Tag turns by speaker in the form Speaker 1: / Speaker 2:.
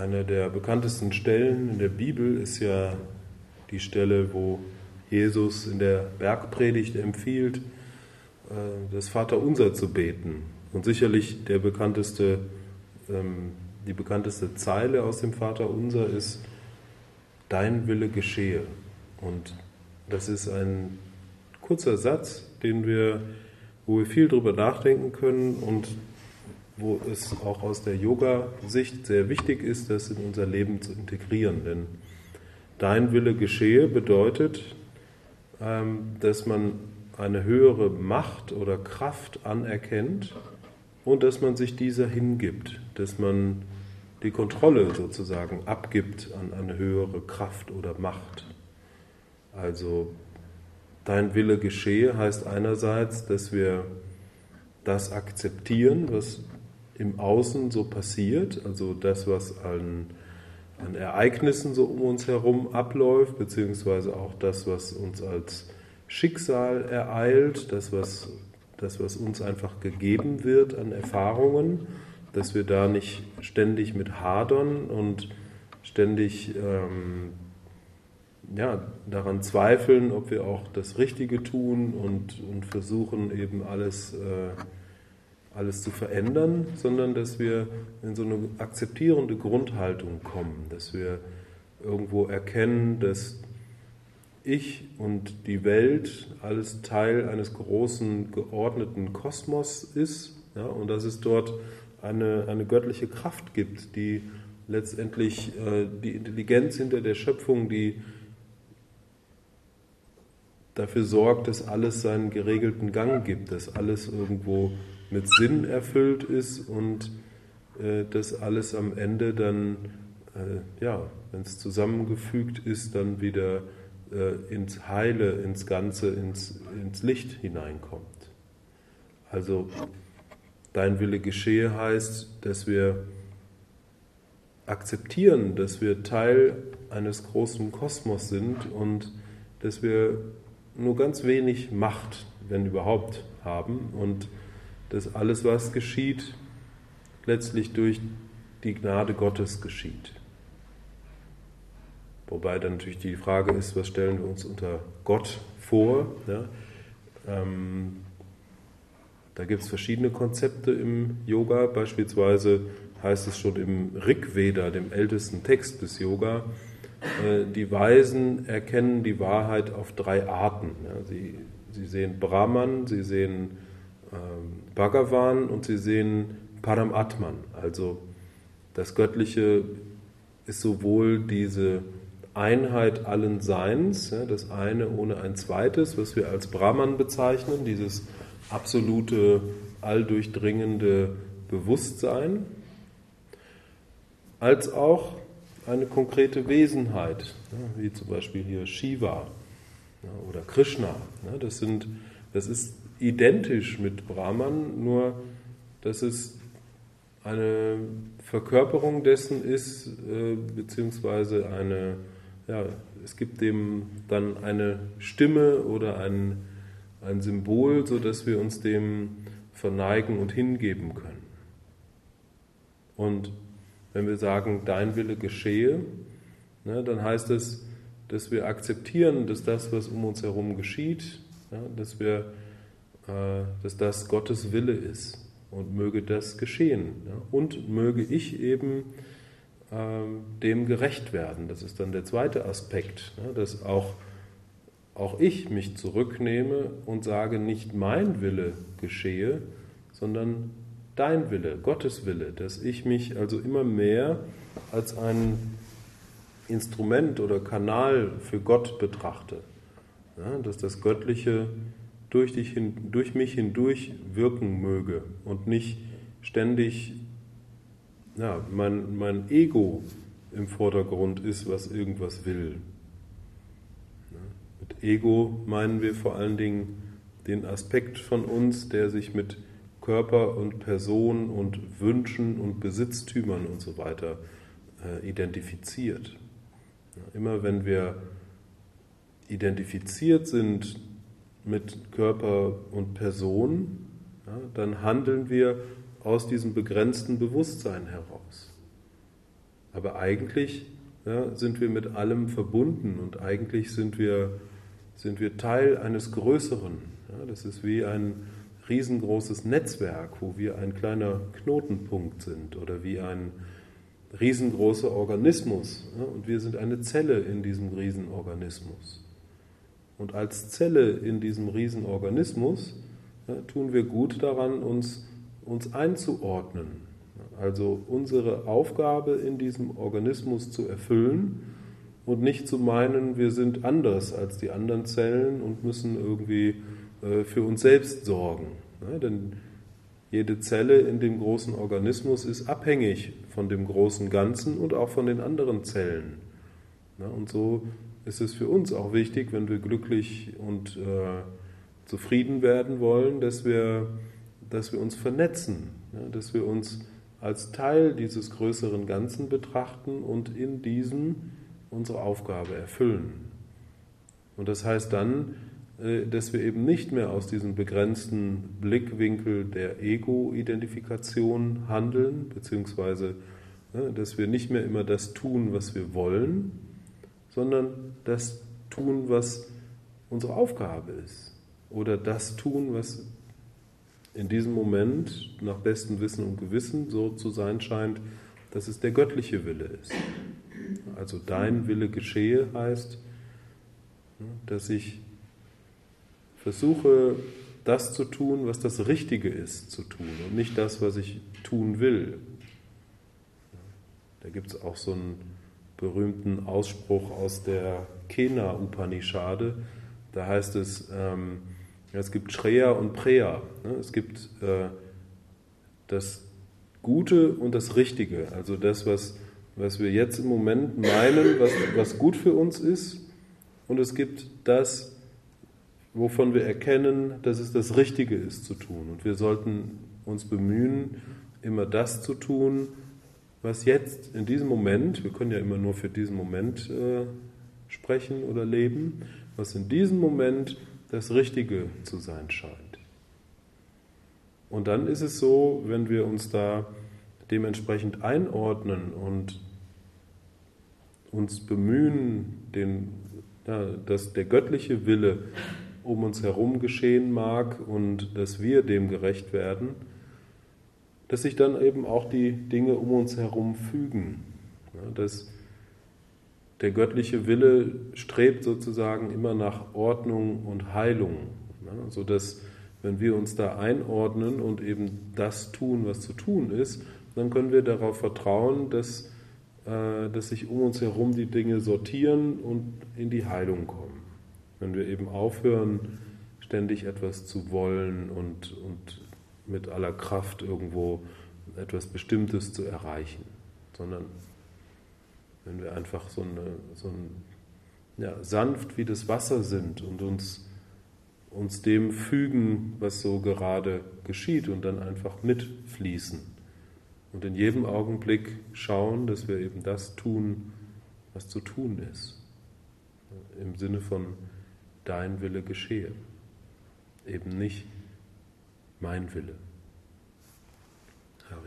Speaker 1: Eine der bekanntesten Stellen in der Bibel ist ja die Stelle, wo Jesus in der Bergpredigt empfiehlt, äh, das Vaterunser zu beten. Und sicherlich der bekannteste, ähm, die bekannteste Zeile aus dem Vaterunser ist, Dein Wille geschehe. Und das ist ein kurzer Satz, den wir, wo wir viel drüber nachdenken können und wo es auch aus der Yoga-Sicht sehr wichtig ist, das in unser Leben zu integrieren. Denn dein Wille geschehe bedeutet, ähm, dass man eine höhere Macht oder Kraft anerkennt und dass man sich dieser hingibt, dass man die Kontrolle sozusagen abgibt an eine höhere Kraft oder Macht. Also dein Wille geschehe heißt einerseits, dass wir das akzeptieren, was im Außen so passiert, also das, was an, an Ereignissen so um uns herum abläuft, beziehungsweise auch das, was uns als Schicksal ereilt, das, was, das, was uns einfach gegeben wird an Erfahrungen, dass wir da nicht ständig mit hadern und ständig ähm, ja, daran zweifeln, ob wir auch das Richtige tun und, und versuchen eben alles äh, alles zu verändern, sondern dass wir in so eine akzeptierende Grundhaltung kommen, dass wir irgendwo erkennen, dass ich und die Welt alles Teil eines großen geordneten Kosmos ist ja, und dass es dort eine, eine göttliche Kraft gibt, die letztendlich äh, die Intelligenz hinter der Schöpfung, die dafür sorgt, dass alles seinen geregelten Gang gibt, dass alles irgendwo mit Sinn erfüllt ist und äh, das alles am Ende dann, äh, ja, wenn es zusammengefügt ist, dann wieder äh, ins Heile, ins Ganze, ins, ins Licht hineinkommt. Also dein Wille geschehe heißt, dass wir akzeptieren, dass wir Teil eines großen Kosmos sind und dass wir nur ganz wenig Macht, wenn überhaupt, haben und dass alles, was geschieht, letztlich durch die Gnade Gottes geschieht. Wobei dann natürlich die Frage ist, was stellen wir uns unter Gott vor? Ja? Ähm, da gibt es verschiedene Konzepte im Yoga. Beispielsweise heißt es schon im Rig Veda, dem ältesten Text des Yoga, äh, die Weisen erkennen die Wahrheit auf drei Arten. Ja? Sie, sie sehen Brahman, sie sehen Bhagavan und sie sehen Paramatman. Also das Göttliche ist sowohl diese Einheit allen Seins, das eine ohne ein zweites, was wir als Brahman bezeichnen, dieses absolute, alldurchdringende Bewusstsein, als auch eine konkrete Wesenheit, wie zum Beispiel hier Shiva oder Krishna. Das, sind, das ist identisch mit Brahman, nur dass es eine Verkörperung dessen ist, äh, beziehungsweise eine, ja, es gibt dem dann eine Stimme oder ein, ein Symbol, sodass wir uns dem verneigen und hingeben können. Und wenn wir sagen, dein Wille geschehe, ne, dann heißt es, dass wir akzeptieren, dass das, was um uns herum geschieht, ja, dass wir dass das Gottes Wille ist und möge das geschehen. Und möge ich eben ähm, dem gerecht werden. Das ist dann der zweite Aspekt, dass auch, auch ich mich zurücknehme und sage, nicht mein Wille geschehe, sondern dein Wille, Gottes Wille, dass ich mich also immer mehr als ein Instrument oder Kanal für Gott betrachte, dass das Göttliche durch, dich hin, durch mich hindurch wirken möge und nicht ständig ja, mein, mein Ego im Vordergrund ist, was irgendwas will. Mit Ego meinen wir vor allen Dingen den Aspekt von uns, der sich mit Körper und Person und Wünschen und Besitztümern und so weiter äh, identifiziert. immer wenn wir identifiziert sind mit Körper und Person, ja, dann handeln wir aus diesem begrenzten Bewusstsein heraus. Aber eigentlich ja, sind wir mit allem verbunden und eigentlich sind wir, sind wir Teil eines Größeren. Ja, das ist wie ein riesengroßes Netzwerk, wo wir ein kleiner Knotenpunkt sind oder wie ein riesengroßer Organismus. Ja, und wir sind eine Zelle in diesem Riesenorganismus. Und als Zelle in diesem Riesenorganismus ja, tun wir gut daran, uns, uns einzuordnen. Also unsere Aufgabe in diesem Organismus zu erfüllen und nicht zu meinen, wir sind anders als die anderen Zellen und müssen irgendwie äh, für uns selbst sorgen. Ja, denn jede Zelle in dem großen Organismus ist abhängig von dem großen Ganzen und auch von den anderen Zellen. Ja, und so ist es für uns auch wichtig, wenn wir glücklich und äh, zufrieden werden wollen, dass wir, dass wir uns vernetzen, ja, dass wir uns als Teil dieses größeren Ganzen betrachten und in diesem unsere Aufgabe erfüllen. Und das heißt dann, äh, dass wir eben nicht mehr aus diesem begrenzten Blickwinkel der Ego-Identifikation handeln, beziehungsweise dass wir nicht mehr immer das tun, was wir wollen, sondern das tun, was unsere Aufgabe ist. Oder das tun, was in diesem Moment nach bestem Wissen und Gewissen so zu sein scheint, dass es der göttliche Wille ist. Also dein Wille geschehe heißt, dass ich versuche, das zu tun, was das Richtige ist zu tun und nicht das, was ich tun will. Da gibt es auch so einen berühmten Ausspruch aus der Kena Upanishade. Da heißt es, ähm, es gibt Shreya und Preya. Ne? Es gibt äh, das Gute und das Richtige. Also das, was, was wir jetzt im Moment meinen, was, was gut für uns ist. Und es gibt das, wovon wir erkennen, dass es das Richtige ist zu tun. Und wir sollten uns bemühen, immer das zu tun, was jetzt in diesem Moment, wir können ja immer nur für diesen Moment äh, sprechen oder leben, was in diesem Moment das Richtige zu sein scheint. Und dann ist es so, wenn wir uns da dementsprechend einordnen und uns bemühen, den, ja, dass der göttliche Wille um uns herum geschehen mag und dass wir dem gerecht werden, dass sich dann eben auch die Dinge um uns herum fügen. Ja, dass der göttliche Wille strebt sozusagen immer nach Ordnung und Heilung, ja, sodass wenn wir uns da einordnen und eben das tun, was zu tun ist, dann können wir darauf vertrauen, dass, äh, dass sich um uns herum die Dinge sortieren und in die Heilung kommen. Wenn wir eben aufhören, ständig etwas zu wollen und, und mit aller Kraft irgendwo etwas Bestimmtes zu erreichen, sondern wenn wir einfach so, eine, so ein, ja, sanft wie das Wasser sind und uns, uns dem fügen, was so gerade geschieht und dann einfach mitfließen und in jedem Augenblick schauen, dass wir eben das tun, was zu tun ist, im Sinne von dein Wille geschehe, eben nicht mein Wille. Herr